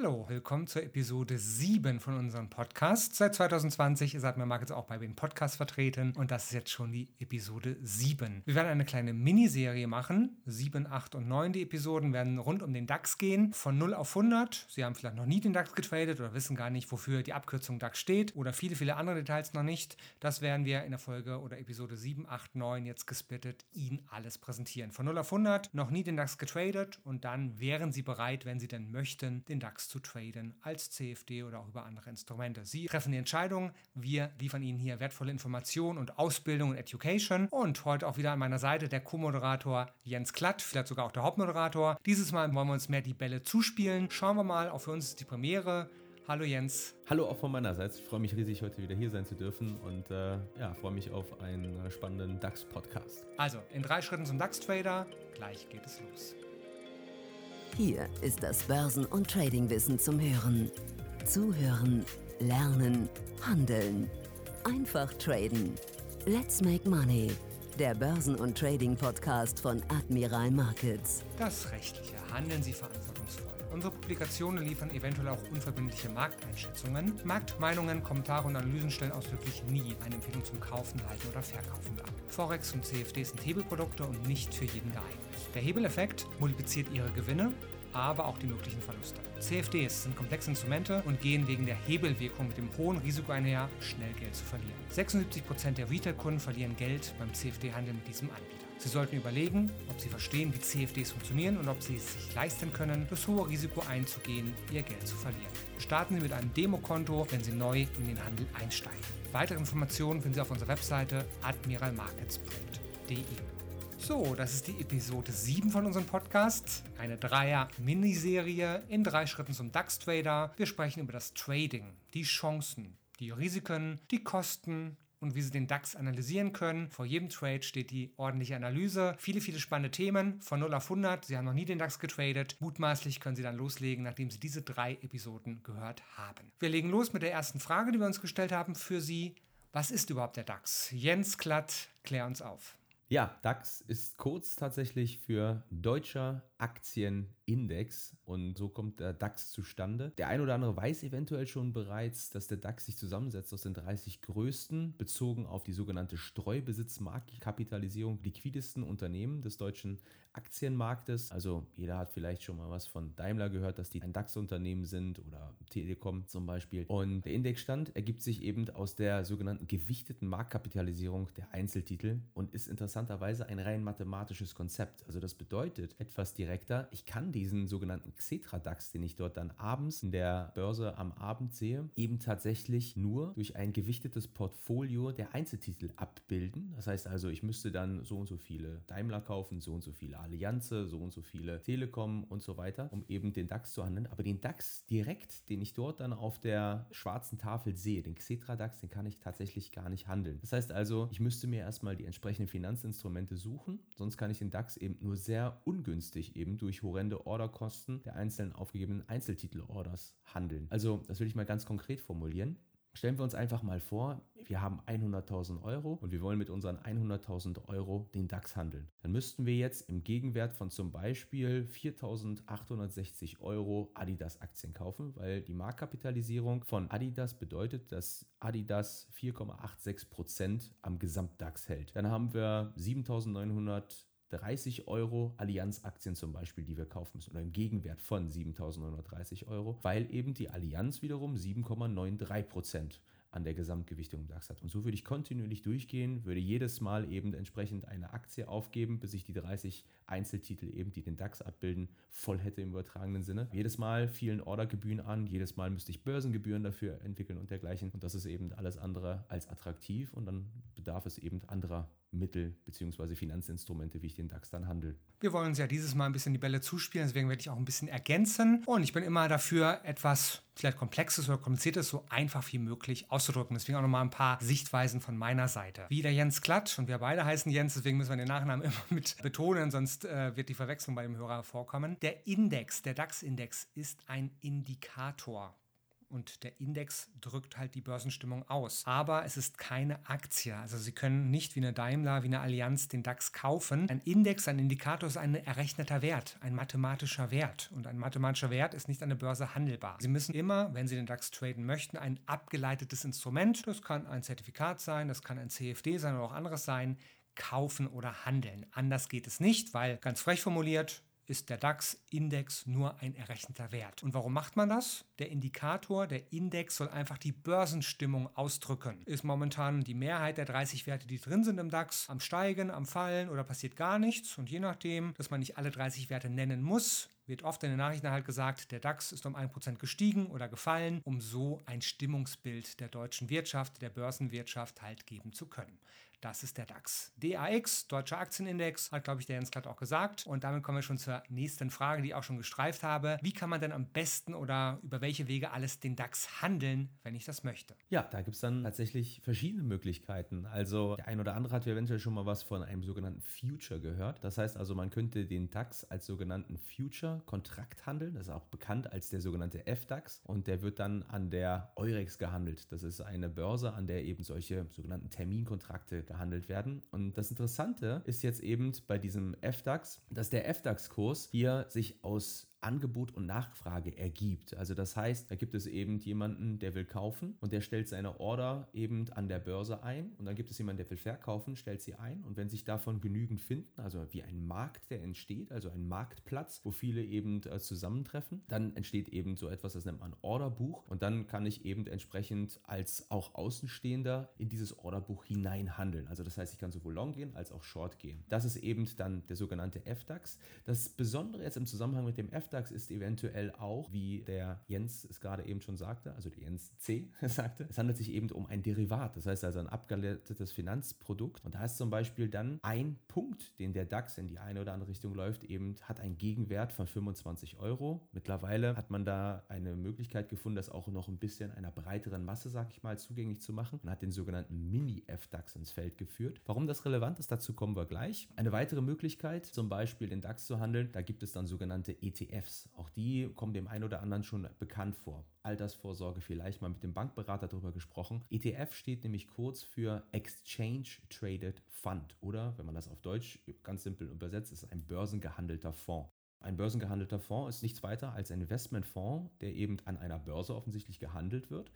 Hallo, willkommen zur Episode 7 von unserem Podcast. Seit 2020 ist Admiral Markets auch bei den Podcast vertreten und das ist jetzt schon die Episode 7. Wir werden eine kleine Miniserie machen. 7, 8 und 9 die Episoden werden rund um den DAX gehen. Von 0 auf 100. Sie haben vielleicht noch nie den DAX getradet oder wissen gar nicht, wofür die Abkürzung DAX steht oder viele, viele andere Details noch nicht. Das werden wir in der Folge oder Episode 7, 8, 9 jetzt gesplittet Ihnen alles präsentieren. Von 0 auf 100 noch nie den DAX getradet und dann wären Sie bereit, wenn Sie denn möchten, den DAX zu traden als CFD oder auch über andere Instrumente. Sie treffen die Entscheidung. Wir liefern Ihnen hier wertvolle Informationen und Ausbildung und Education. Und heute auch wieder an meiner Seite der Co-Moderator Jens Klatt, vielleicht sogar auch der Hauptmoderator. Dieses Mal wollen wir uns mehr die Bälle zuspielen. Schauen wir mal, auch für uns ist die Premiere. Hallo Jens. Hallo auch von meiner Seite. Ich freue mich riesig, heute wieder hier sein zu dürfen und äh, ja, freue mich auf einen spannenden DAX-Podcast. Also, in drei Schritten zum DAX-Trader. Gleich geht es los. Hier ist das Börsen- und Tradingwissen zum Hören. Zuhören, lernen, handeln. Einfach traden. Let's make money. Der Börsen- und Trading-Podcast von Admiral Markets. Das Rechtliche. Handeln Sie verantwortungsvoll. Unsere Publikationen liefern eventuell auch unverbindliche Markteinschätzungen. Marktmeinungen, Kommentare und Analysen stellen ausdrücklich nie eine Empfehlung zum Kaufen, Halten oder Verkaufen dar. Forex und CFD sind Hebelprodukte und nicht für jeden geeignet. Der Hebeleffekt multipliziert Ihre Gewinne, aber auch die möglichen Verluste. CFDs sind komplexe Instrumente und gehen wegen der Hebelwirkung mit dem hohen Risiko einher, schnell Geld zu verlieren. 76% der Retail-Kunden verlieren Geld beim CFD-Handel mit diesem Anbieter. Sie sollten überlegen, ob Sie verstehen, wie CFDs funktionieren und ob Sie es sich leisten können, das hohe Risiko einzugehen, Ihr Geld zu verlieren. Starten Sie mit einem Demokonto, wenn Sie neu in den Handel einsteigen. Weitere Informationen finden Sie auf unserer Webseite admiralmarkets.de. So, das ist die Episode 7 von unserem Podcast. Eine Dreier-Miniserie in drei Schritten zum DAX-Trader. Wir sprechen über das Trading, die Chancen, die Risiken, die Kosten und wie Sie den DAX analysieren können. Vor jedem Trade steht die ordentliche Analyse. Viele, viele spannende Themen von 0 auf 100. Sie haben noch nie den DAX getradet. Mutmaßlich können Sie dann loslegen, nachdem Sie diese drei Episoden gehört haben. Wir legen los mit der ersten Frage, die wir uns gestellt haben für Sie. Was ist überhaupt der DAX? Jens Klatt, klär uns auf. Ja, DAX ist kurz tatsächlich für Deutscher Aktienindex und so kommt der DAX zustande. Der ein oder andere weiß eventuell schon bereits, dass der DAX sich zusammensetzt aus den 30 größten, bezogen auf die sogenannte Streubesitzmarktkapitalisierung, liquidesten Unternehmen des deutschen Aktienmarktes. Also jeder hat vielleicht schon mal was von Daimler gehört, dass die ein DAX-Unternehmen sind oder Telekom zum Beispiel. Und der Indexstand ergibt sich eben aus der sogenannten gewichteten Marktkapitalisierung der Einzeltitel und ist interessanterweise ein rein mathematisches Konzept. Also das bedeutet etwas direkter, ich kann diesen sogenannten Xetra-DAX, den ich dort dann abends in der Börse am Abend sehe, eben tatsächlich nur durch ein gewichtetes Portfolio der Einzeltitel abbilden. Das heißt also, ich müsste dann so und so viele Daimler kaufen, so und so viele Allianz, so und so viele Telekom und so weiter, um eben den DAX zu handeln. Aber den DAX direkt, den ich dort dann auf der schwarzen Tafel sehe, den Xetra-DAX, den kann ich tatsächlich gar nicht handeln. Das heißt also, ich müsste mir erstmal die entsprechenden Finanzinstrumente suchen, sonst kann ich den DAX eben nur sehr ungünstig eben durch horrende Orderkosten der einzelnen aufgegebenen Einzeltitel-Orders handeln. Also, das will ich mal ganz konkret formulieren. Stellen wir uns einfach mal vor, wir haben 100.000 Euro und wir wollen mit unseren 100.000 Euro den DAX handeln. Dann müssten wir jetzt im Gegenwert von zum Beispiel 4.860 Euro Adidas-Aktien kaufen, weil die Marktkapitalisierung von Adidas bedeutet, dass Adidas 4,86% am Gesamt-DAX hält. Dann haben wir 7.900 30 Euro Allianz-Aktien zum Beispiel, die wir kaufen müssen, oder im Gegenwert von 7.930 Euro, weil eben die Allianz wiederum 7,93 Prozent an der Gesamtgewichtung im DAX hat. Und so würde ich kontinuierlich durchgehen, würde jedes Mal eben entsprechend eine Aktie aufgeben, bis ich die 30 Einzeltitel eben, die den DAX abbilden, voll hätte im übertragenen Sinne. Jedes Mal fielen Ordergebühren an, jedes Mal müsste ich Börsengebühren dafür entwickeln und dergleichen. Und das ist eben alles andere als attraktiv und dann bedarf es eben anderer Mittel bzw. Finanzinstrumente, wie ich den DAX dann handle. Wir wollen uns ja dieses Mal ein bisschen die Bälle zuspielen, deswegen werde ich auch ein bisschen ergänzen. Und ich bin immer dafür, etwas vielleicht Komplexes oder Kompliziertes so einfach wie möglich auszudrücken. Deswegen auch nochmal ein paar Sichtweisen von meiner Seite. Wie der Jens Klatsch und wir beide heißen Jens, deswegen müssen wir den Nachnamen immer mit betonen, sonst äh, wird die Verwechslung bei dem Hörer vorkommen. Der Index, der DAX-Index ist ein Indikator. Und der Index drückt halt die Börsenstimmung aus. Aber es ist keine Aktie. Also Sie können nicht wie eine Daimler, wie eine Allianz den DAX kaufen. Ein Index, ein Indikator ist ein errechneter Wert, ein mathematischer Wert. Und ein mathematischer Wert ist nicht an der Börse handelbar. Sie müssen immer, wenn Sie den DAX traden möchten, ein abgeleitetes Instrument, das kann ein Zertifikat sein, das kann ein CFD sein oder auch anderes sein, kaufen oder handeln. Anders geht es nicht, weil ganz frech formuliert, ist der DAX-Index nur ein errechneter Wert. Und warum macht man das? Der Indikator, der Index soll einfach die Börsenstimmung ausdrücken. Ist momentan die Mehrheit der 30 Werte, die drin sind im DAX, am Steigen, am Fallen oder passiert gar nichts? Und je nachdem, dass man nicht alle 30 Werte nennen muss, wird oft in den Nachrichten halt gesagt, der DAX ist um 1% gestiegen oder gefallen, um so ein Stimmungsbild der deutschen Wirtschaft, der Börsenwirtschaft halt geben zu können. Das ist der DAX. DAX, Deutscher Aktienindex, hat, glaube ich, der Jens gerade auch gesagt. Und damit kommen wir schon zur nächsten Frage, die ich auch schon gestreift habe. Wie kann man denn am besten oder über welche Wege alles den DAX handeln, wenn ich das möchte? Ja, da gibt es dann tatsächlich verschiedene Möglichkeiten. Also der ein oder andere hat eventuell schon mal was von einem sogenannten Future gehört. Das heißt also, man könnte den DAX als sogenannten Future-Kontrakt handeln. Das ist auch bekannt als der sogenannte FDAX. Und der wird dann an der Eurex gehandelt. Das ist eine Börse, an der eben solche sogenannten Terminkontrakte gehandelt werden. Und das Interessante ist jetzt eben bei diesem FDAX, dass der FDAX-Kurs hier sich aus Angebot und Nachfrage ergibt. Also das heißt, da gibt es eben jemanden, der will kaufen und der stellt seine Order eben an der Börse ein und dann gibt es jemanden, der will verkaufen, stellt sie ein und wenn sich davon genügend finden, also wie ein Markt, der entsteht, also ein Marktplatz, wo viele eben äh, zusammentreffen, dann entsteht eben so etwas, das nennt man Orderbuch und dann kann ich eben entsprechend als auch Außenstehender in dieses Orderbuch hineinhandeln. Also das heißt, ich kann sowohl Long gehen als auch Short gehen. Das ist eben dann der sogenannte FDAX. Das Besondere jetzt im Zusammenhang mit dem FDAX FDAX ist eventuell auch, wie der Jens es gerade eben schon sagte, also der Jens C. sagte, es handelt sich eben um ein Derivat, das heißt also ein abgeleitetes Finanzprodukt. Und da ist zum Beispiel dann ein Punkt, den der DAX in die eine oder andere Richtung läuft, eben hat einen Gegenwert von 25 Euro. Mittlerweile hat man da eine Möglichkeit gefunden, das auch noch ein bisschen einer breiteren Masse, sag ich mal, zugänglich zu machen und hat den sogenannten Mini-FDAX ins Feld geführt. Warum das relevant ist, dazu kommen wir gleich. Eine weitere Möglichkeit, zum Beispiel den DAX zu handeln, da gibt es dann sogenannte ETFs. ETFs. Auch die kommen dem einen oder anderen schon bekannt vor. Altersvorsorge vielleicht mal mit dem Bankberater darüber gesprochen. ETF steht nämlich kurz für Exchange Traded Fund oder, wenn man das auf Deutsch ganz simpel übersetzt, ist ein börsengehandelter Fonds. Ein börsengehandelter Fonds ist nichts weiter als ein Investmentfonds, der eben an einer Börse offensichtlich gehandelt wird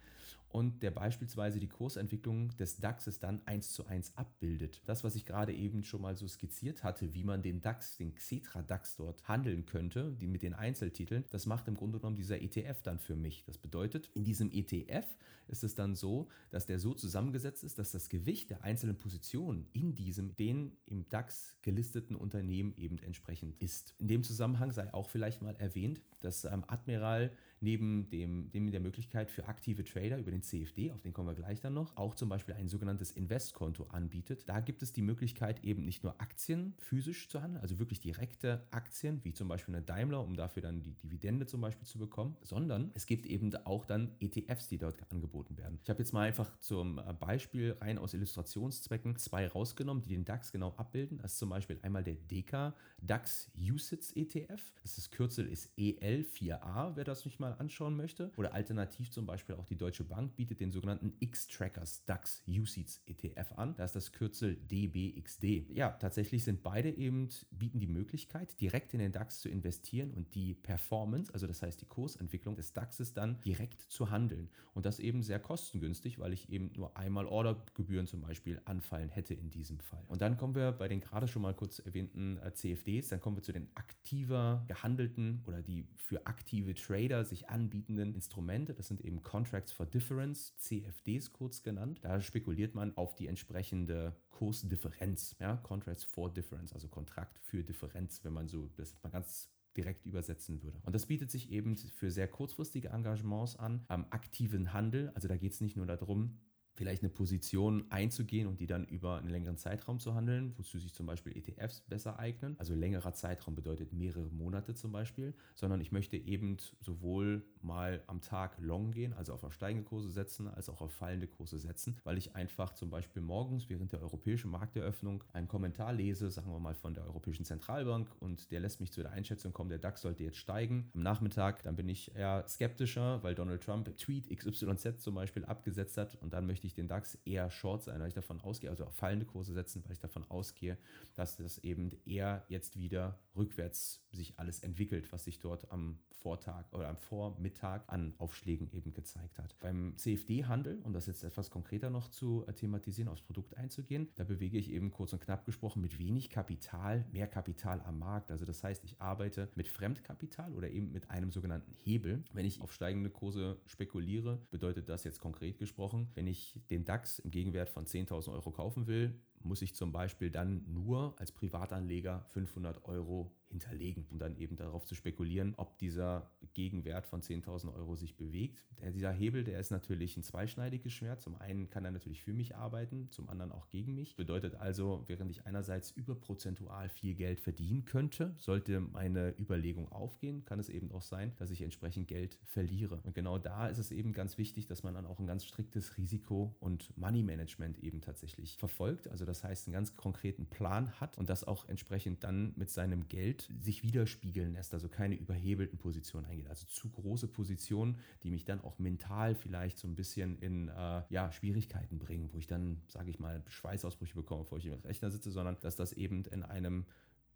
und der beispielsweise die Kursentwicklung des DAXes dann eins zu eins abbildet. Das, was ich gerade eben schon mal so skizziert hatte, wie man den DAX, den Xetra DAX dort handeln könnte, die mit den Einzeltiteln, das macht im Grunde genommen dieser ETF dann für mich. Das bedeutet, in diesem ETF ist es dann so, dass der so zusammengesetzt ist, dass das Gewicht der einzelnen Positionen in diesem, den im DAX gelisteten Unternehmen eben entsprechend ist. In dem Zusammenhang sei auch vielleicht mal erwähnt, dass ähm, Admiral neben dem, dem der Möglichkeit für aktive Trader über den CFD, auf den kommen wir gleich dann noch, auch zum Beispiel ein sogenanntes Investkonto anbietet. Da gibt es die Möglichkeit eben nicht nur Aktien physisch zu handeln, also wirklich direkte Aktien, wie zum Beispiel eine Daimler, um dafür dann die Dividende zum Beispiel zu bekommen, sondern es gibt eben auch dann ETFs, die dort angeboten werden. Ich habe jetzt mal einfach zum Beispiel rein aus Illustrationszwecken zwei rausgenommen, die den DAX genau abbilden. Das ist zum Beispiel einmal der DK DAX USITS ETF. Das, das Kürzel ist EL4A, wer das nicht mal anschauen möchte. Oder alternativ zum Beispiel auch die Deutsche Bank bietet den sogenannten X-Trackers DAX USITS ETF an. Da ist das Kürzel DBXD. Ja, tatsächlich sind beide eben, bieten die Möglichkeit, direkt in den DAX zu investieren und die Performance, also das heißt die Kursentwicklung des DAXes dann direkt zu handeln. Und das eben sehr kostengünstig, weil ich eben nur einmal Ordergebühren zum Beispiel anfallen hätte in diesem Fall. Und dann kommen wir bei den gerade schon mal kurz erwähnten äh, CFDs, dann kommen wir zu den aktiver gehandelten oder die für aktive Trader sich anbietenden Instrumente. Das sind eben Contracts for Difference, CFDs kurz genannt. Da spekuliert man auf die entsprechende Kursdifferenz, ja, Contracts for Difference, also Kontrakt für Differenz, wenn man so das mal ganz direkt übersetzen würde. Und das bietet sich eben für sehr kurzfristige Engagements an, am aktiven Handel. Also da geht es nicht nur darum, vielleicht eine Position einzugehen und die dann über einen längeren Zeitraum zu handeln, wozu sich zum Beispiel ETFs besser eignen. Also längerer Zeitraum bedeutet mehrere Monate zum Beispiel, sondern ich möchte eben sowohl mal am Tag long gehen, also auf steigende Kurse setzen, als auch auf fallende Kurse setzen, weil ich einfach zum Beispiel morgens während der europäischen Markteröffnung einen Kommentar lese, sagen wir mal von der Europäischen Zentralbank und der lässt mich zu der Einschätzung kommen, der DAX sollte jetzt steigen. Am Nachmittag, dann bin ich eher skeptischer, weil Donald Trump Tweet XYZ zum Beispiel abgesetzt hat und dann möchte ich den DAX eher short sein, weil ich davon ausgehe, also auf fallende Kurse setzen, weil ich davon ausgehe, dass das eben eher jetzt wieder rückwärts sich alles entwickelt, was sich dort am Vortag oder am Vormittag an Aufschlägen eben gezeigt hat. Beim CFD-Handel, um das jetzt etwas konkreter noch zu äh, thematisieren, aufs Produkt einzugehen, da bewege ich eben kurz und knapp gesprochen mit wenig Kapital, mehr Kapital am Markt. Also das heißt, ich arbeite mit Fremdkapital oder eben mit einem sogenannten Hebel. Wenn ich auf steigende Kurse spekuliere, bedeutet das jetzt konkret gesprochen, wenn ich den DAX im Gegenwert von 10.000 Euro kaufen will, muss ich zum Beispiel dann nur als Privatanleger 500 Euro hinterlegen, um dann eben darauf zu spekulieren, ob dieser Gegenwert von 10.000 Euro sich bewegt. Der, dieser Hebel, der ist natürlich ein zweischneidiges Schwert. Zum einen kann er natürlich für mich arbeiten, zum anderen auch gegen mich. Bedeutet also, während ich einerseits überprozentual viel Geld verdienen könnte, sollte meine Überlegung aufgehen, kann es eben auch sein, dass ich entsprechend Geld verliere. Und genau da ist es eben ganz wichtig, dass man dann auch ein ganz striktes Risiko- und Money-Management eben tatsächlich verfolgt. Also das heißt, einen ganz konkreten Plan hat und das auch entsprechend dann mit seinem Geld sich widerspiegeln lässt, also keine überhebelten Positionen eingeht. Also zu große Positionen, die mich dann auch mental vielleicht so ein bisschen in äh, ja, Schwierigkeiten bringen, wo ich dann, sage ich mal, Schweißausbrüche bekomme, bevor ich im Rechner sitze, sondern dass das eben in einem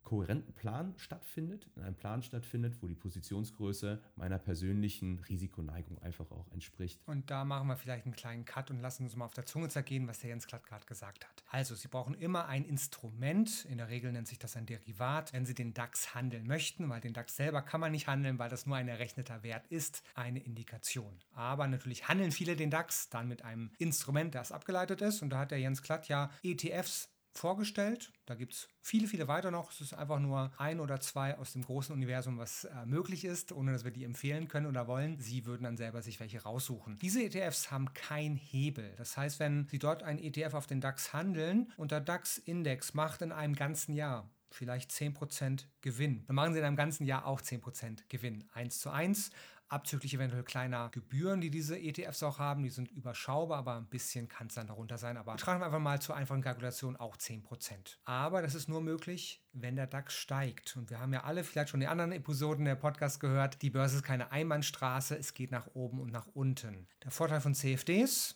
kohärenten Plan stattfindet, in einem Plan stattfindet, wo die Positionsgröße meiner persönlichen Risikoneigung einfach auch entspricht. Und da machen wir vielleicht einen kleinen Cut und lassen uns mal auf der Zunge zergehen, was der Jens Klatt gerade gesagt hat. Also, Sie brauchen immer ein Instrument, in der Regel nennt sich das ein Derivat, wenn Sie den DAX handeln möchten, weil den DAX selber kann man nicht handeln, weil das nur ein errechneter Wert ist, eine Indikation. Aber natürlich handeln viele den DAX dann mit einem Instrument, das abgeleitet ist. Und da hat der Jens Klatt ja ETFs vorgestellt. Da gibt es viele, viele weiter noch. Es ist einfach nur ein oder zwei aus dem großen Universum, was äh, möglich ist, ohne dass wir die empfehlen können oder wollen. Sie würden dann selber sich welche raussuchen. Diese ETFs haben keinen Hebel. Das heißt, wenn Sie dort einen ETF auf den DAX handeln und der DAX-Index macht in einem ganzen Jahr vielleicht 10% Gewinn. Dann machen Sie in einem ganzen Jahr auch 10% Gewinn. 1 zu 1 abzüglich eventuell kleiner Gebühren, die diese ETFs auch haben. Die sind überschaubar, aber ein bisschen kann es dann darunter sein. Aber tragen wir einfach mal zur einfachen Kalkulation auch 10%. Aber das ist nur möglich, wenn der DAX steigt. Und wir haben ja alle vielleicht schon die anderen Episoden der Podcast gehört. Die Börse ist keine Einbahnstraße, es geht nach oben und nach unten. Der Vorteil von CFDs,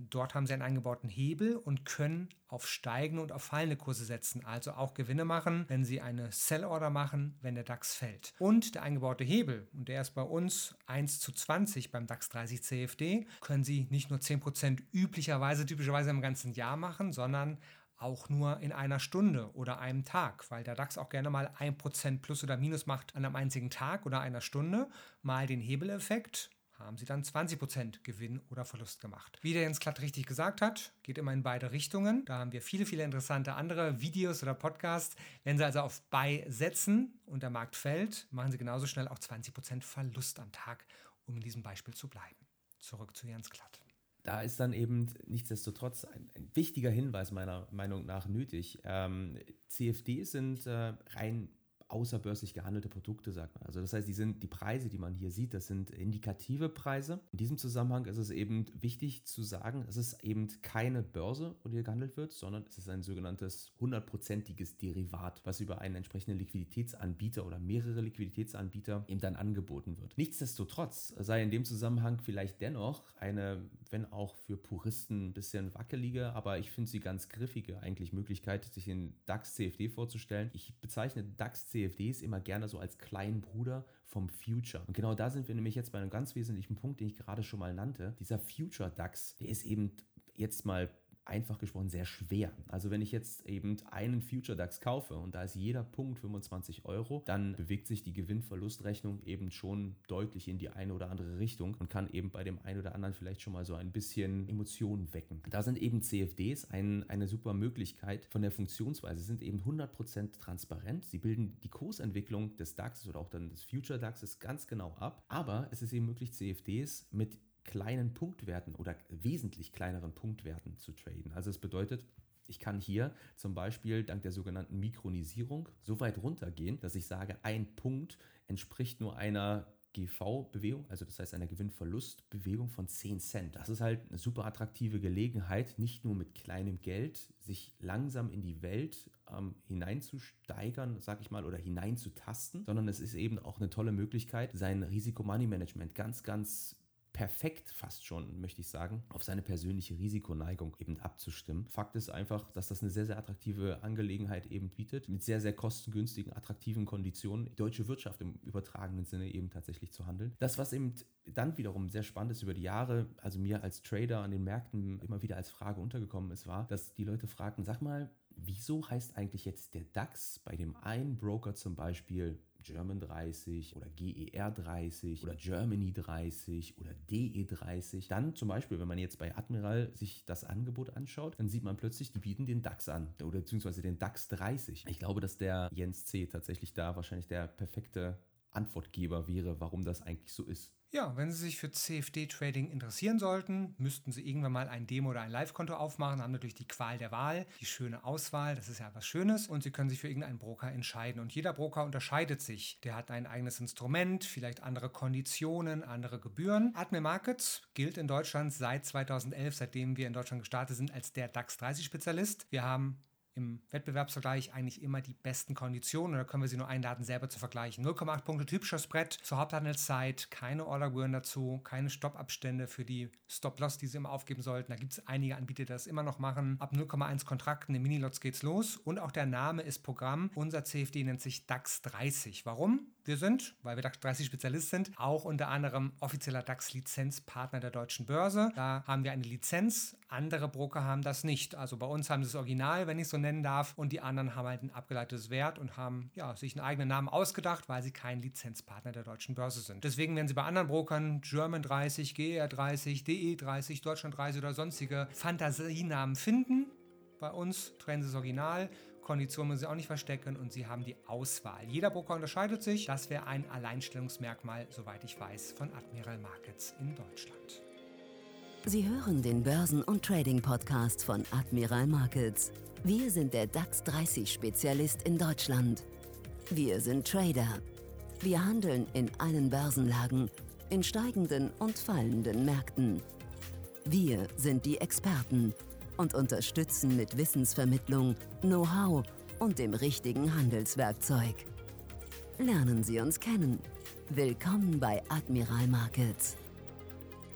Dort haben sie einen eingebauten Hebel und können auf steigende und auf fallende Kurse setzen, also auch Gewinne machen, wenn sie eine Sell-Order machen, wenn der DAX fällt. Und der eingebaute Hebel, und der ist bei uns 1 zu 20 beim DAX 30 CFD, können sie nicht nur 10% üblicherweise, typischerweise im ganzen Jahr machen, sondern auch nur in einer Stunde oder einem Tag, weil der DAX auch gerne mal 1% plus oder minus macht an einem einzigen Tag oder einer Stunde, mal den Hebeleffekt haben sie dann 20% Gewinn oder Verlust gemacht. Wie der Jens Klatt richtig gesagt hat, geht immer in beide Richtungen. Da haben wir viele, viele interessante andere Videos oder Podcasts. Wenn Sie also auf Buy setzen und der Markt fällt, machen Sie genauso schnell auch 20% Verlust am Tag, um in diesem Beispiel zu bleiben. Zurück zu Jens Klatt. Da ist dann eben nichtsdestotrotz ein, ein wichtiger Hinweis meiner Meinung nach nötig. Ähm, CFDs sind äh, rein außerbörslich gehandelte Produkte, sagt man. Also das heißt, die sind die Preise, die man hier sieht, das sind indikative Preise. In diesem Zusammenhang ist es eben wichtig zu sagen, es ist eben keine Börse, wo hier gehandelt wird, sondern es ist ein sogenanntes hundertprozentiges Derivat, was über einen entsprechenden Liquiditätsanbieter oder mehrere Liquiditätsanbieter eben dann angeboten wird. Nichtsdestotrotz sei in dem Zusammenhang vielleicht dennoch eine, wenn auch für Puristen ein bisschen wackelige, aber ich finde sie ganz griffige eigentlich Möglichkeit, sich den DAX CFD vorzustellen. Ich bezeichne DAX CFD CFDs immer gerne so als kleinen Bruder vom Future. Und genau da sind wir nämlich jetzt bei einem ganz wesentlichen Punkt, den ich gerade schon mal nannte. Dieser Future DAX, der ist eben jetzt mal einfach gesprochen sehr schwer. Also wenn ich jetzt eben einen Future DAX kaufe und da ist jeder Punkt 25 Euro, dann bewegt sich die Gewinn-Verlust-Rechnung eben schon deutlich in die eine oder andere Richtung und kann eben bei dem einen oder anderen vielleicht schon mal so ein bisschen Emotionen wecken. Da sind eben CFDs ein, eine super Möglichkeit von der Funktionsweise. Sie sind eben 100% transparent. Sie bilden die Kursentwicklung des DAX oder auch dann des Future DAXes ganz genau ab. Aber es ist eben möglich, CFDs mit kleinen Punktwerten oder wesentlich kleineren Punktwerten zu traden. Also es bedeutet, ich kann hier zum Beispiel dank der sogenannten Mikronisierung so weit runtergehen, dass ich sage, ein Punkt entspricht nur einer GV-Bewegung, also das heißt einer Gewinnverlustbewegung von 10 Cent. Das ist halt eine super attraktive Gelegenheit, nicht nur mit kleinem Geld sich langsam in die Welt ähm, hineinzusteigern, sag ich mal, oder hineinzutasten, sondern es ist eben auch eine tolle Möglichkeit, sein Risiko-Money-Management ganz, ganz perfekt fast schon, möchte ich sagen, auf seine persönliche Risikoneigung eben abzustimmen. Fakt ist einfach, dass das eine sehr, sehr attraktive Angelegenheit eben bietet, mit sehr, sehr kostengünstigen, attraktiven Konditionen, die deutsche Wirtschaft im übertragenen Sinne eben tatsächlich zu handeln. Das, was eben dann wiederum sehr spannend ist über die Jahre, also mir als Trader an den Märkten immer wieder als Frage untergekommen ist, war, dass die Leute fragten, sag mal, wieso heißt eigentlich jetzt der DAX bei dem einen Broker zum Beispiel German 30 oder GER 30 oder Germany 30 oder DE 30. Dann zum Beispiel, wenn man jetzt bei Admiral sich das Angebot anschaut, dann sieht man plötzlich, die bieten den DAX an oder beziehungsweise den DAX 30. Ich glaube, dass der Jens C. tatsächlich da wahrscheinlich der perfekte Antwortgeber wäre, warum das eigentlich so ist. Ja, wenn Sie sich für CFD-Trading interessieren sollten, müssten Sie irgendwann mal ein Demo- oder ein Live-Konto aufmachen, haben natürlich die Qual der Wahl, die schöne Auswahl, das ist ja was Schönes und Sie können sich für irgendeinen Broker entscheiden. Und jeder Broker unterscheidet sich. Der hat ein eigenes Instrument, vielleicht andere Konditionen, andere Gebühren. Admir Markets gilt in Deutschland seit 2011, seitdem wir in Deutschland gestartet sind, als der DAX 30-Spezialist. Wir haben im Wettbewerbsvergleich eigentlich immer die besten Konditionen. Da können wir Sie nur einladen, selber zu vergleichen. 0,8 Punkte typischer Spread zur Haupthandelszeit, keine Ordergebühren dazu, keine Stoppabstände für die Stop-Loss, die Sie immer aufgeben sollten. Da gibt es einige Anbieter, die das immer noch machen. Ab 0,1 Kontrakten in Minilots geht's los. Und auch der Name ist Programm. Unser CFD nennt sich DAX 30. Warum? Wir sind, weil wir DAX 30 Spezialist sind, auch unter anderem offizieller DAX-Lizenzpartner der deutschen Börse. Da haben wir eine Lizenz. Andere Broker haben das nicht. Also bei uns haben sie das Original, wenn ich so nennen darf, und die anderen haben halt ein abgeleitetes Wert und haben ja, sich einen eigenen Namen ausgedacht, weil sie kein Lizenzpartner der deutschen Börse sind. Deswegen werden sie bei anderen Brokern German 30, GR 30, DE 30, Deutschland 30 oder sonstige Fantasienamen finden. Bei uns trennen sie das Original Konditionen müssen Sie auch nicht verstecken und Sie haben die Auswahl. Jeder Broker unterscheidet sich. Das wäre ein Alleinstellungsmerkmal, soweit ich weiß, von Admiral Markets in Deutschland. Sie hören den Börsen- und Trading-Podcast von Admiral Markets. Wir sind der DAX 30-Spezialist in Deutschland. Wir sind Trader. Wir handeln in allen Börsenlagen, in steigenden und fallenden Märkten. Wir sind die Experten und unterstützen mit Wissensvermittlung, Know-how und dem richtigen Handelswerkzeug. Lernen Sie uns kennen. Willkommen bei Admiral Markets.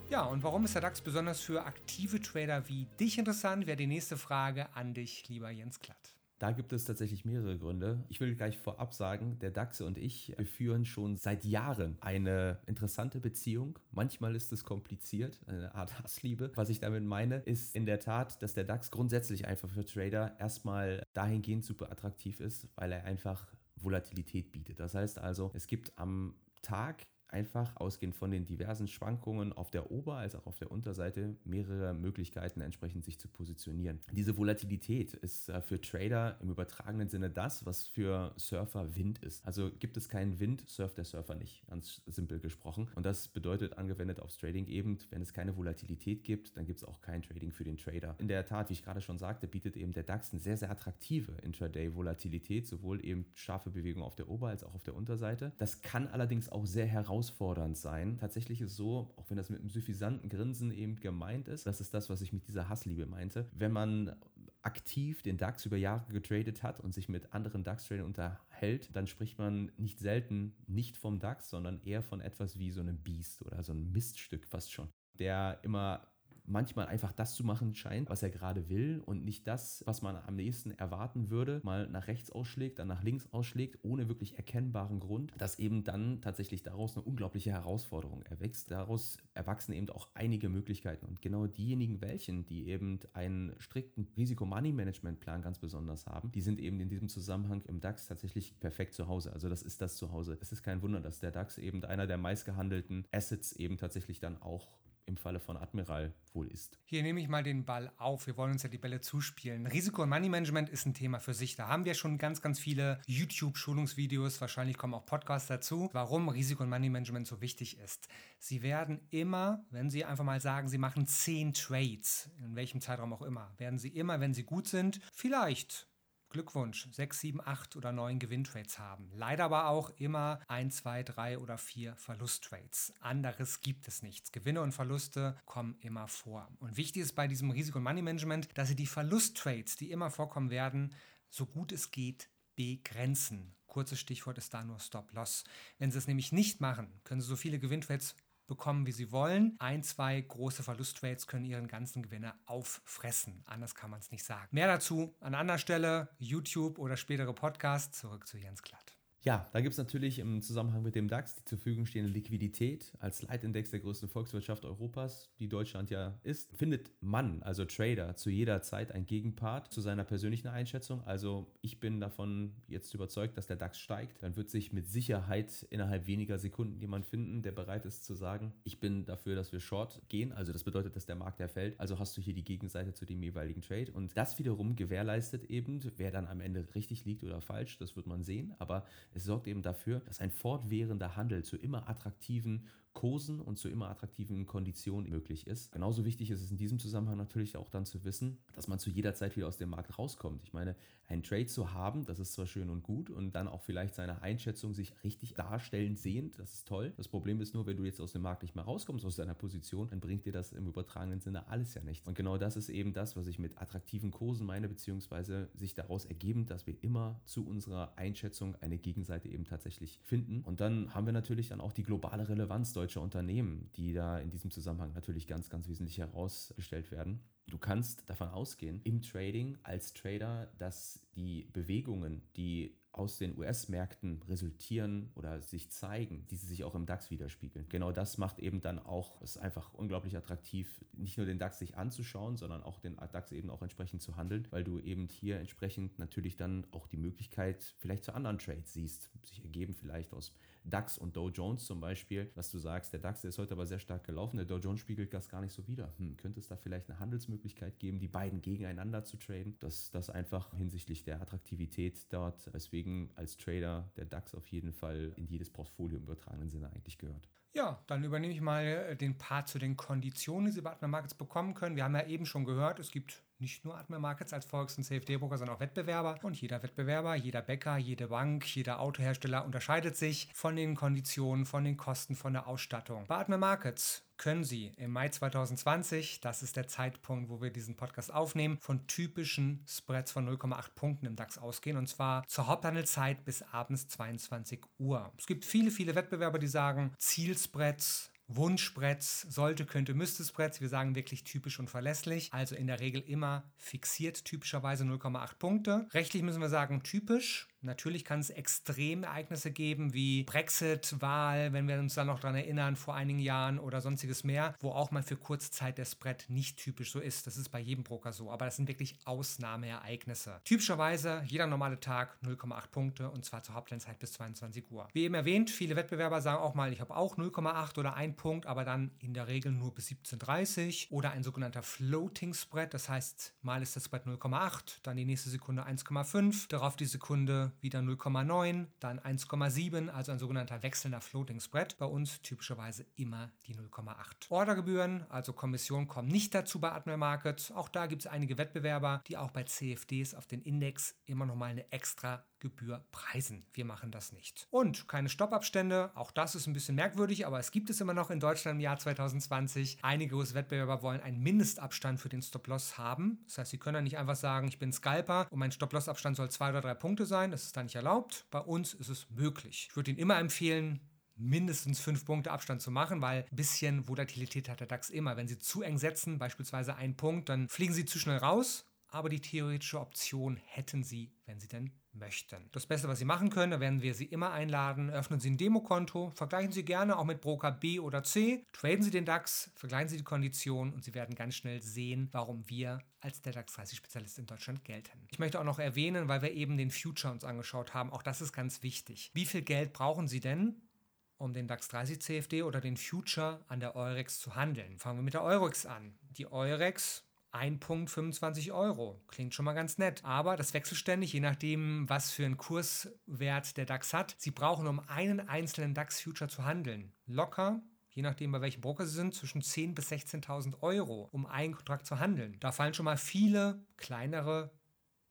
Ja, und warum ist der DAX besonders für aktive Trader wie dich interessant, wäre die nächste Frage an dich, lieber Jens Klatt. Da gibt es tatsächlich mehrere Gründe. Ich will gleich vorab sagen, der DAX und ich führen schon seit Jahren eine interessante Beziehung. Manchmal ist es kompliziert, eine Art Hassliebe. Was ich damit meine, ist in der Tat, dass der DAX grundsätzlich einfach für Trader erstmal dahingehend super attraktiv ist, weil er einfach Volatilität bietet. Das heißt also, es gibt am Tag einfach ausgehend von den diversen Schwankungen auf der Ober- als auch auf der Unterseite mehrere Möglichkeiten entsprechend sich zu positionieren. Diese Volatilität ist äh, für Trader im übertragenen Sinne das, was für Surfer Wind ist. Also gibt es keinen Wind, surft der Surfer nicht, ganz simpel gesprochen. Und das bedeutet angewendet aufs Trading eben, wenn es keine Volatilität gibt, dann gibt es auch kein Trading für den Trader. In der Tat, wie ich gerade schon sagte, bietet eben der DAX eine sehr, sehr attraktive Intraday-Volatilität, sowohl eben scharfe Bewegung auf der Ober- als auch auf der Unterseite. Das kann allerdings auch sehr herausfordernd herausfordernd sein. Tatsächlich ist so, auch wenn das mit einem suffisanten Grinsen eben gemeint ist, das ist das, was ich mit dieser Hassliebe meinte, wenn man aktiv den DAX über Jahre getradet hat und sich mit anderen DAX-Tradern unterhält, dann spricht man nicht selten nicht vom DAX, sondern eher von etwas wie so einem Biest oder so ein Miststück fast schon, der immer manchmal einfach das zu machen scheint, was er gerade will und nicht das, was man am nächsten erwarten würde, mal nach rechts ausschlägt, dann nach links ausschlägt, ohne wirklich erkennbaren Grund, dass eben dann tatsächlich daraus eine unglaubliche Herausforderung erwächst. Daraus erwachsen eben auch einige Möglichkeiten und genau diejenigen, welchen, die eben einen strikten Risiko-Money-Management-Plan ganz besonders haben, die sind eben in diesem Zusammenhang im DAX tatsächlich perfekt zu Hause. Also das ist das Zuhause. Es ist kein Wunder, dass der DAX eben einer der meistgehandelten Assets eben tatsächlich dann auch im Falle von Admiral wohl ist. Hier nehme ich mal den Ball auf. Wir wollen uns ja die Bälle zuspielen. Risiko- und Money-Management ist ein Thema für sich. Da haben wir schon ganz, ganz viele YouTube-Schulungsvideos. Wahrscheinlich kommen auch Podcasts dazu, warum Risiko- und Money-Management so wichtig ist. Sie werden immer, wenn Sie einfach mal sagen, Sie machen zehn Trades, in welchem Zeitraum auch immer, werden Sie immer, wenn Sie gut sind, vielleicht Glückwunsch, 6, 7, 8 oder 9 Gewinntrades haben. Leider aber auch immer 1, 2, 3 oder 4 Verlusttrades. Anderes gibt es nichts. Gewinne und Verluste kommen immer vor. Und wichtig ist bei diesem Risiko- und Money-Management, dass Sie die Verlusttrades, die immer vorkommen werden, so gut es geht, begrenzen. Kurzes Stichwort ist da nur Stop-Loss. Wenn Sie es nämlich nicht machen, können Sie so viele Gewinntrades bekommen, wie sie wollen. Ein, zwei große Verlusttrades können ihren ganzen Gewinner auffressen. Anders kann man es nicht sagen. Mehr dazu an anderer Stelle, YouTube oder spätere Podcasts. Zurück zu Jens Klatt. Ja, da gibt es natürlich im Zusammenhang mit dem DAX die zur Verfügung stehende Liquidität als Leitindex der größten Volkswirtschaft Europas, die Deutschland ja ist. Findet man, also Trader, zu jeder Zeit ein Gegenpart zu seiner persönlichen Einschätzung. Also ich bin davon jetzt überzeugt, dass der DAX steigt. Dann wird sich mit Sicherheit innerhalb weniger Sekunden jemand finden, der bereit ist zu sagen, ich bin dafür, dass wir Short gehen. Also das bedeutet, dass der Markt erfällt. Also hast du hier die Gegenseite zu dem jeweiligen Trade. Und das wiederum gewährleistet eben, wer dann am Ende richtig liegt oder falsch, das wird man sehen. Aber es sorgt eben dafür, dass ein fortwährender Handel zu immer attraktiven Kursen und zu immer attraktiven Konditionen möglich ist. Genauso wichtig ist es in diesem Zusammenhang natürlich auch dann zu wissen, dass man zu jeder Zeit wieder aus dem Markt rauskommt. Ich meine, einen Trade zu haben, das ist zwar schön und gut und dann auch vielleicht seine Einschätzung sich richtig darstellen sehend, das ist toll. Das Problem ist nur, wenn du jetzt aus dem Markt nicht mehr rauskommst aus deiner Position, dann bringt dir das im übertragenen Sinne alles ja nichts. Und genau das ist eben das, was ich mit attraktiven Kursen meine, beziehungsweise sich daraus ergeben, dass wir immer zu unserer Einschätzung eine Gegenseite eben tatsächlich finden. Und dann haben wir natürlich dann auch die globale Relevanz deutscher Unternehmen, die da in diesem Zusammenhang natürlich ganz, ganz wesentlich herausgestellt werden. Du kannst davon ausgehen, im Trading als Trader, dass die Bewegungen, die aus den US-Märkten resultieren oder sich zeigen, diese sich auch im DAX widerspiegeln. Genau das macht eben dann auch es einfach unglaublich attraktiv, nicht nur den DAX sich anzuschauen, sondern auch den DAX eben auch entsprechend zu handeln, weil du eben hier entsprechend natürlich dann auch die Möglichkeit vielleicht zu anderen Trades siehst, sich ergeben vielleicht aus DAX und Dow Jones zum Beispiel, dass du sagst, der DAX ist heute aber sehr stark gelaufen, der Dow Jones spiegelt das gar nicht so wider. Hm, könnte es da vielleicht eine Handelsmöglichkeit geben, die beiden gegeneinander zu traden? dass das einfach hinsichtlich der Attraktivität dort, weswegen als Trader der DAX auf jeden Fall in jedes Portfolio im übertragenen Sinne eigentlich gehört. Ja, dann übernehme ich mal den Part zu den Konditionen, die Sie bei Atmer Markets bekommen können. Wir haben ja eben schon gehört, es gibt nicht nur Atmer Markets als Volks- und CFD-Broker, sondern auch Wettbewerber. Und jeder Wettbewerber, jeder Bäcker, jede Bank, jeder Autohersteller unterscheidet sich von den Konditionen, von den Kosten, von der Ausstattung. Bei Atmer Markets können Sie im Mai 2020, das ist der Zeitpunkt, wo wir diesen Podcast aufnehmen, von typischen Spreads von 0,8 Punkten im DAX ausgehen und zwar zur Haupthandelszeit bis abends 22 Uhr. Es gibt viele, viele Wettbewerber, die sagen Zielspreads Wunschspreads, sollte, könnte, müsste Spreads. Wir sagen wirklich typisch und verlässlich. Also in der Regel immer fixiert, typischerweise 0,8 Punkte. Rechtlich müssen wir sagen typisch. Natürlich kann es Extremereignisse geben wie Brexit, Wahl, wenn wir uns dann noch daran erinnern, vor einigen Jahren oder sonstiges mehr, wo auch mal für kurze Zeit der Spread nicht typisch so ist. Das ist bei jedem Broker so, aber das sind wirklich Ausnahmeereignisse. Typischerweise jeder normale Tag 0,8 Punkte und zwar zur Hauptlandszeit bis 22 Uhr. Wie eben erwähnt, viele Wettbewerber sagen auch mal, ich habe auch 0,8 oder 1 Punkt, aber dann in der Regel nur bis 17,30 oder ein sogenannter Floating Spread, das heißt, mal ist das Spread 0,8, dann die nächste Sekunde 1,5, darauf die Sekunde wieder 0,9, dann 1,7, also ein sogenannter wechselnder Floating Spread. Bei uns typischerweise immer die 0,8. Ordergebühren, also Kommission, kommen nicht dazu bei Admiral Markets. Auch da gibt es einige Wettbewerber, die auch bei CFDs auf den Index immer nochmal eine extra Gebühr preisen. Wir machen das nicht. Und keine Stoppabstände, auch das ist ein bisschen merkwürdig, aber es gibt es immer noch in Deutschland im Jahr 2020. Einige Wettbewerber wollen einen Mindestabstand für den Stop-Loss haben. Das heißt, sie können dann nicht einfach sagen, ich bin Scalper und mein Stop-Loss-Abstand soll zwei oder drei Punkte sein. Das ist dann nicht erlaubt. Bei uns ist es möglich. Ich würde Ihnen immer empfehlen, mindestens fünf Punkte Abstand zu machen, weil ein bisschen Volatilität hat der DAX immer. Wenn Sie zu eng setzen, beispielsweise einen Punkt, dann fliegen Sie zu schnell raus. Aber die theoretische Option hätten Sie, wenn Sie denn möchten. Das Beste, was Sie machen können, da werden wir Sie immer einladen. Öffnen Sie ein Demokonto, vergleichen Sie gerne auch mit Broker B oder C, traden Sie den DAX, vergleichen Sie die Konditionen und Sie werden ganz schnell sehen, warum wir als der DAX 30 Spezialist in Deutschland gelten. Ich möchte auch noch erwähnen, weil wir eben den Future uns angeschaut haben, auch das ist ganz wichtig. Wie viel Geld brauchen Sie denn, um den DAX 30 CFD oder den Future an der Eurex zu handeln. Fangen wir mit der Eurex an. Die Eurex 1 Punkt 25 Euro. Klingt schon mal ganz nett. Aber das wechselt ständig, je nachdem, was für einen Kurswert der DAX hat. Sie brauchen, um einen einzelnen DAX-Future zu handeln, locker je nachdem bei welchem Broker Sie sind, zwischen 10.000 bis 16.000 Euro, um einen Kontrakt zu handeln. Da fallen schon mal viele kleinere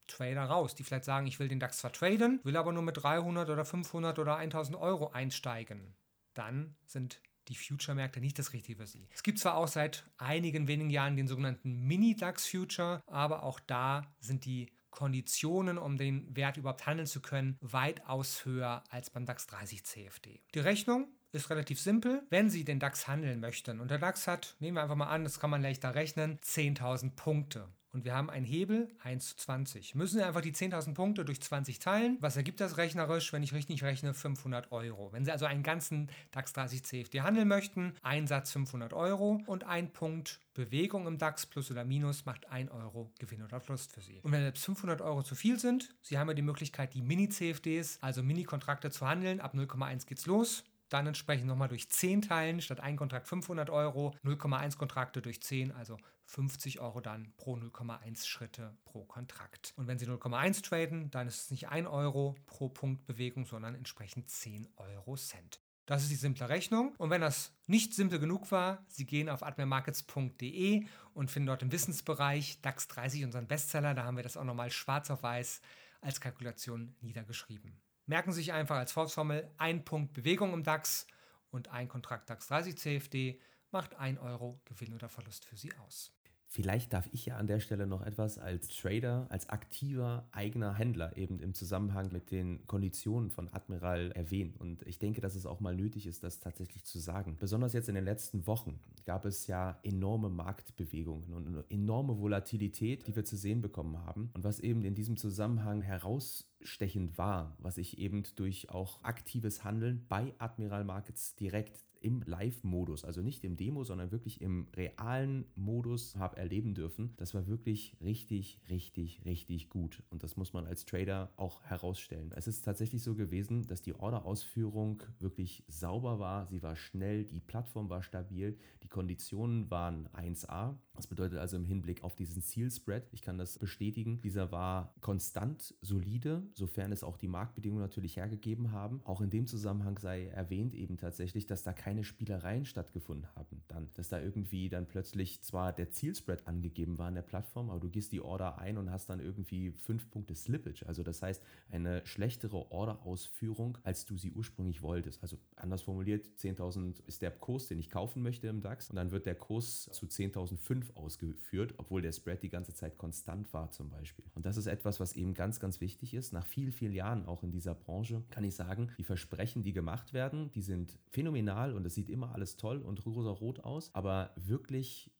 Trader raus, die vielleicht sagen, ich will den DAX zwar traden, will aber nur mit 300 oder 500 oder 1000 Euro einsteigen. Dann sind die Future-Märkte nicht das Richtige für Sie. Es gibt zwar auch seit einigen wenigen Jahren den sogenannten Mini-DAX-Future, aber auch da sind die Konditionen, um den Wert überhaupt handeln zu können, weitaus höher als beim DAX 30 CFD. Die Rechnung ist relativ simpel. Wenn Sie den DAX handeln möchten und der DAX hat, nehmen wir einfach mal an, das kann man leichter rechnen, 10.000 Punkte und wir haben einen Hebel 1 zu 20. Müssen wir einfach die 10.000 Punkte durch 20 teilen. Was ergibt das rechnerisch, wenn ich richtig rechne? 500 Euro. Wenn Sie also einen ganzen DAX 30 CFD handeln möchten, ein Satz 500 Euro und ein Punkt Bewegung im DAX plus oder minus macht 1 Euro Gewinn oder Verlust für Sie. Und wenn selbst 500 Euro zu viel sind, Sie haben ja die Möglichkeit, die Mini-CFDs, also Mini-Kontrakte zu handeln. Ab 0,1 geht's los dann entsprechend nochmal durch 10 teilen, statt ein Kontrakt 500 Euro, 0,1 Kontrakte durch 10, also 50 Euro dann pro 0,1 Schritte pro Kontrakt. Und wenn Sie 0,1 traden, dann ist es nicht 1 Euro pro Punkt Bewegung, sondern entsprechend 10 Euro Cent. Das ist die simple Rechnung. Und wenn das nicht simpel genug war, Sie gehen auf admirmarkets.de und finden dort im Wissensbereich DAX 30 unseren Bestseller. Da haben wir das auch nochmal schwarz auf weiß als Kalkulation niedergeschrieben. Merken Sie sich einfach als Faustformel, ein Punkt Bewegung im DAX und ein Kontrakt DAX 30 CFD macht 1 Euro Gewinn oder Verlust für Sie aus. Vielleicht darf ich ja an der Stelle noch etwas als Trader, als aktiver eigener Händler eben im Zusammenhang mit den Konditionen von Admiral erwähnen. Und ich denke, dass es auch mal nötig ist, das tatsächlich zu sagen. Besonders jetzt in den letzten Wochen gab es ja enorme Marktbewegungen und eine enorme Volatilität, die wir zu sehen bekommen haben. Und was eben in diesem Zusammenhang herausstechend war, was ich eben durch auch aktives Handeln bei Admiral Markets direkt im Live-Modus, also nicht im Demo, sondern wirklich im realen Modus habe erleben dürfen. Das war wirklich richtig, richtig, richtig gut. Und das muss man als Trader auch herausstellen. Es ist tatsächlich so gewesen, dass die Orderausführung wirklich sauber war. Sie war schnell, die Plattform war stabil, die Konditionen waren 1A. Das bedeutet also im Hinblick auf diesen Zielspread, ich kann das bestätigen, dieser war konstant solide, sofern es auch die Marktbedingungen natürlich hergegeben haben. Auch in dem Zusammenhang sei erwähnt eben tatsächlich, dass da keine Spielereien stattgefunden haben. Dann, dass da irgendwie dann plötzlich zwar der Zielspread angegeben war in der Plattform, aber du gehst die Order ein und hast dann irgendwie fünf Punkte Slippage. Also das heißt, eine schlechtere Orderausführung, als du sie ursprünglich wolltest. Also anders formuliert, 10.000 ist der Kurs, den ich kaufen möchte im DAX und dann wird der Kurs zu 10.005 5 ausgeführt, obwohl der Spread die ganze Zeit konstant war zum Beispiel. Und das ist etwas, was eben ganz, ganz wichtig ist. Nach vielen, vielen Jahren auch in dieser Branche kann ich sagen, die Versprechen, die gemacht werden, die sind phänomenal und es sieht immer alles toll und rosa-rot aus, aber wirklich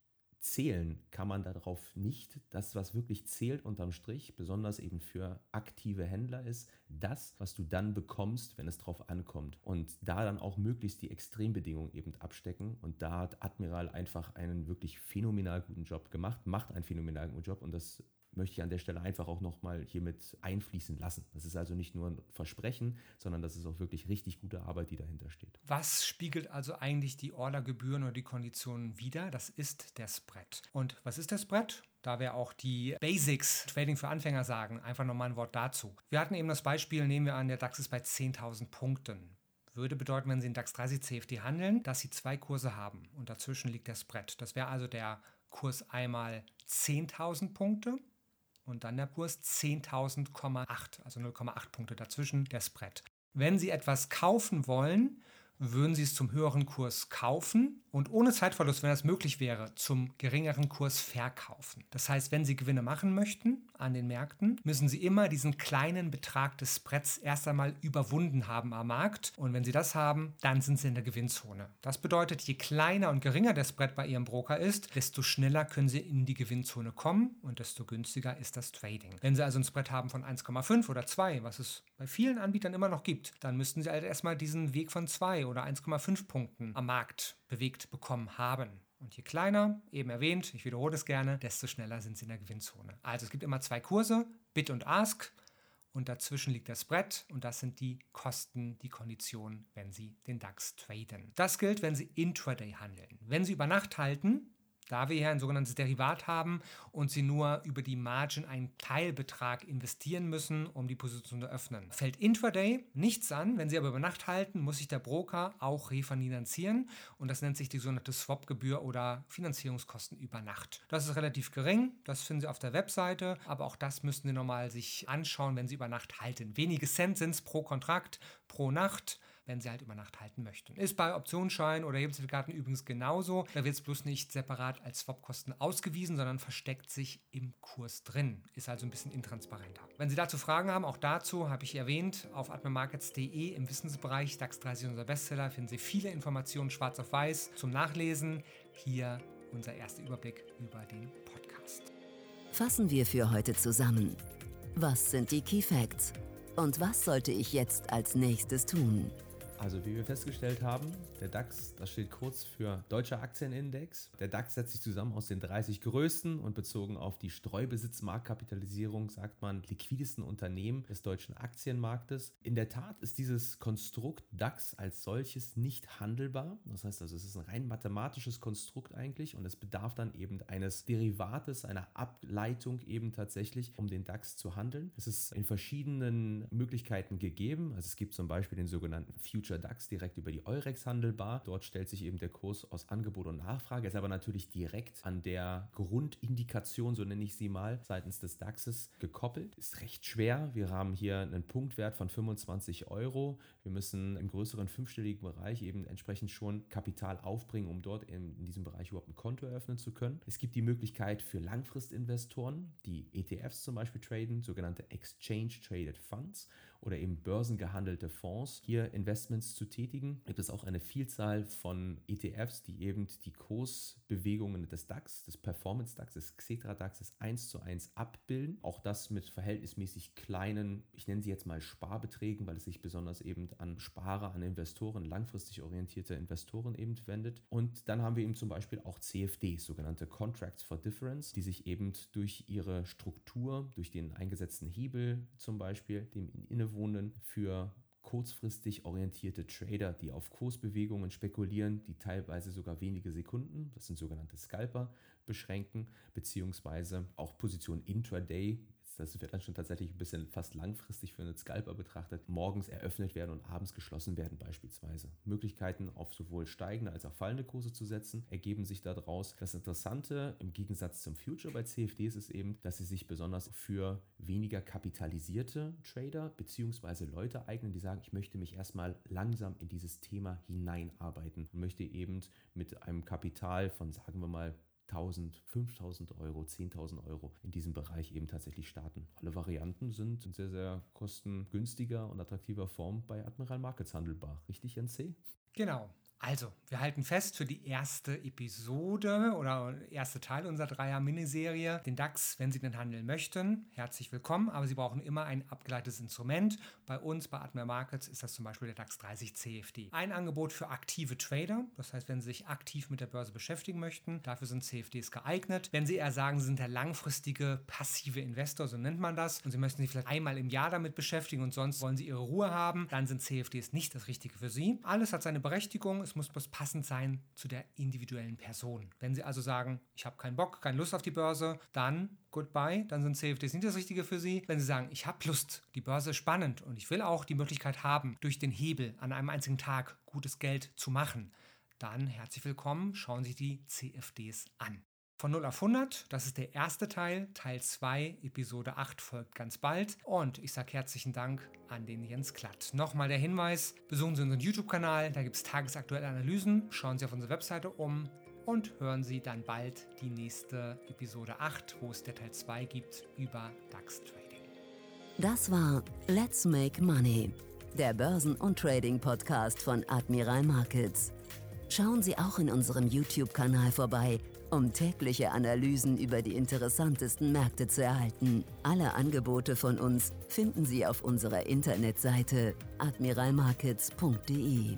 zählen kann man darauf nicht. Das, was wirklich zählt unterm Strich, besonders eben für aktive Händler, ist das, was du dann bekommst, wenn es drauf ankommt. Und da dann auch möglichst die Extrembedingungen eben abstecken. Und da hat Admiral einfach einen wirklich phänomenal guten Job gemacht, macht einen phänomenal guten Job und das möchte ich an der Stelle einfach auch nochmal hiermit einfließen lassen. Das ist also nicht nur ein Versprechen, sondern das ist auch wirklich richtig gute Arbeit, die dahinter steht. Was spiegelt also eigentlich die Ordergebühren oder die Konditionen wider? Das ist der Spread. Und was ist der Spread? Da wir auch die Basics Trading für Anfänger sagen, einfach nochmal ein Wort dazu. Wir hatten eben das Beispiel, nehmen wir an, der DAX ist bei 10.000 Punkten würde bedeuten, wenn Sie in DAX 30 CFD handeln, dass Sie zwei Kurse haben und dazwischen liegt der Spread. Das wäre also der Kurs einmal 10.000 Punkte und dann der Kurs 10.000,8, also 0,8 Punkte dazwischen, der Spread. Wenn Sie etwas kaufen wollen, würden Sie es zum höheren Kurs kaufen und ohne Zeitverlust, wenn das möglich wäre, zum geringeren Kurs verkaufen. Das heißt, wenn Sie Gewinne machen möchten an den Märkten, müssen Sie immer diesen kleinen Betrag des Spreads erst einmal überwunden haben am Markt. Und wenn Sie das haben, dann sind Sie in der Gewinnzone. Das bedeutet, je kleiner und geringer der Spread bei Ihrem Broker ist, desto schneller können Sie in die Gewinnzone kommen und desto günstiger ist das Trading. Wenn Sie also ein Spread haben von 1,5 oder 2, was es bei vielen Anbietern immer noch gibt, dann müssten Sie halt erstmal diesen Weg von 2 oder 1,5 Punkten am Markt bewegt bekommen haben. Und je kleiner, eben erwähnt, ich wiederhole es gerne, desto schneller sind sie in der Gewinnzone. Also es gibt immer zwei Kurse, Bid und Ask. und dazwischen liegt der Spread und das sind die Kosten, die Konditionen, wenn Sie den DAX traden. Das gilt, wenn Sie intraday handeln. Wenn Sie über Nacht halten, da wir hier ein sogenanntes Derivat haben und Sie nur über die Margin einen Teilbetrag investieren müssen, um die Position zu öffnen. Fällt Intraday nichts an, wenn Sie aber über Nacht halten, muss sich der Broker auch refinanzieren und das nennt sich die sogenannte Swap-Gebühr oder Finanzierungskosten über Nacht. Das ist relativ gering, das finden Sie auf der Webseite, aber auch das müssten Sie nochmal sich anschauen, wenn Sie über Nacht halten. Wenige Cent sind es pro Kontrakt, pro Nacht wenn sie halt über Nacht halten möchten. Ist bei Optionsscheinen oder Hebelzertifikaten übrigens genauso. Da wird es bloß nicht separat als Swapkosten ausgewiesen, sondern versteckt sich im Kurs drin. Ist also ein bisschen intransparenter. Wenn Sie dazu Fragen haben, auch dazu habe ich erwähnt, auf admirmarkets.de im Wissensbereich DAX 30 unser Bestseller finden Sie viele Informationen schwarz auf weiß zum Nachlesen. Hier unser erster Überblick über den Podcast. Fassen wir für heute zusammen. Was sind die Key Facts? Und was sollte ich jetzt als nächstes tun? Also wie wir festgestellt haben, der DAX, das steht kurz für Deutscher Aktienindex. Der DAX setzt sich zusammen aus den 30 größten und bezogen auf die Streubesitzmarktkapitalisierung sagt man liquidesten Unternehmen des deutschen Aktienmarktes. In der Tat ist dieses Konstrukt DAX als solches nicht handelbar. Das heißt also, es ist ein rein mathematisches Konstrukt eigentlich und es bedarf dann eben eines Derivates, einer Ableitung eben tatsächlich, um den DAX zu handeln. Es ist in verschiedenen Möglichkeiten gegeben. Also es gibt zum Beispiel den sogenannten Future Future DAX direkt über die Eurex handelbar. Dort stellt sich eben der Kurs aus Angebot und Nachfrage, ist aber natürlich direkt an der Grundindikation, so nenne ich sie mal, seitens des DAXes gekoppelt. Ist recht schwer. Wir haben hier einen Punktwert von 25 Euro. Wir müssen im größeren fünfstelligen Bereich eben entsprechend schon Kapital aufbringen, um dort in, in diesem Bereich überhaupt ein Konto eröffnen zu können. Es gibt die Möglichkeit für Langfristinvestoren, die ETFs zum Beispiel traden, sogenannte Exchange Traded Funds oder eben börsengehandelte Fonds hier Investments zu tätigen. Gibt es auch eine Vielzahl von ETFs, die eben die Kursbewegungen des DAX, des Performance DAX, des Xetra DAXes eins zu eins abbilden. Auch das mit verhältnismäßig kleinen, ich nenne sie jetzt mal Sparbeträgen, weil es sich besonders eben an Sparer, an Investoren, langfristig orientierte Investoren eben wendet. Und dann haben wir eben zum Beispiel auch CFDs, sogenannte Contracts for Difference, die sich eben durch ihre Struktur, durch den eingesetzten Hebel zum Beispiel, dem inne wohnen für kurzfristig orientierte Trader, die auf Kursbewegungen spekulieren, die teilweise sogar wenige Sekunden, das sind sogenannte Scalper, beschränken, beziehungsweise auch Positionen intraday das wird dann schon tatsächlich ein bisschen fast langfristig für einen Scalper betrachtet, morgens eröffnet werden und abends geschlossen werden beispielsweise. Möglichkeiten auf sowohl steigende als auch fallende Kurse zu setzen, ergeben sich daraus. Das Interessante im Gegensatz zum Future bei CFDs ist eben, dass sie sich besonders für weniger kapitalisierte Trader bzw. Leute eignen, die sagen, ich möchte mich erstmal langsam in dieses Thema hineinarbeiten und möchte eben mit einem Kapital von, sagen wir mal, 1000, 5000 Euro, 10.000 Euro in diesem Bereich eben tatsächlich starten. Alle Varianten sind in sehr, sehr kostengünstiger und attraktiver Form bei Admiral Markets handelbar. Richtig, NC? Genau. Also, wir halten fest für die erste Episode oder erste Teil unserer Dreier-Miniserie, den DAX, wenn Sie den handeln möchten. Herzlich willkommen, aber Sie brauchen immer ein abgeleitetes Instrument. Bei uns, bei Admiral Markets, ist das zum Beispiel der DAX 30 CFD. Ein Angebot für aktive Trader, das heißt, wenn Sie sich aktiv mit der Börse beschäftigen möchten, dafür sind CFDs geeignet. Wenn Sie eher sagen, Sie sind der langfristige passive Investor, so nennt man das, und Sie möchten sich vielleicht einmal im Jahr damit beschäftigen und sonst wollen Sie Ihre Ruhe haben, dann sind CFDs nicht das Richtige für Sie. Alles hat seine Berechtigung es muss bloß passend sein zu der individuellen Person. Wenn Sie also sagen, ich habe keinen Bock, keine Lust auf die Börse, dann goodbye, dann sind CFDs nicht das Richtige für Sie. Wenn Sie sagen, ich habe Lust, die Börse ist spannend und ich will auch die Möglichkeit haben, durch den Hebel an einem einzigen Tag gutes Geld zu machen, dann herzlich willkommen, schauen Sie die CFDs an. Von 0 auf 100, das ist der erste Teil. Teil 2, Episode 8 folgt ganz bald. Und ich sage herzlichen Dank an den Jens Klatt. Nochmal der Hinweis, besuchen Sie unseren YouTube-Kanal, da gibt es tagesaktuelle Analysen. Schauen Sie auf unsere Webseite um und hören Sie dann bald die nächste Episode 8, wo es der Teil 2 gibt über DAX Trading. Das war Let's Make Money, der Börsen- und Trading-Podcast von Admiral Markets. Schauen Sie auch in unserem YouTube-Kanal vorbei um tägliche Analysen über die interessantesten Märkte zu erhalten. Alle Angebote von uns finden Sie auf unserer Internetseite admiralmarkets.de.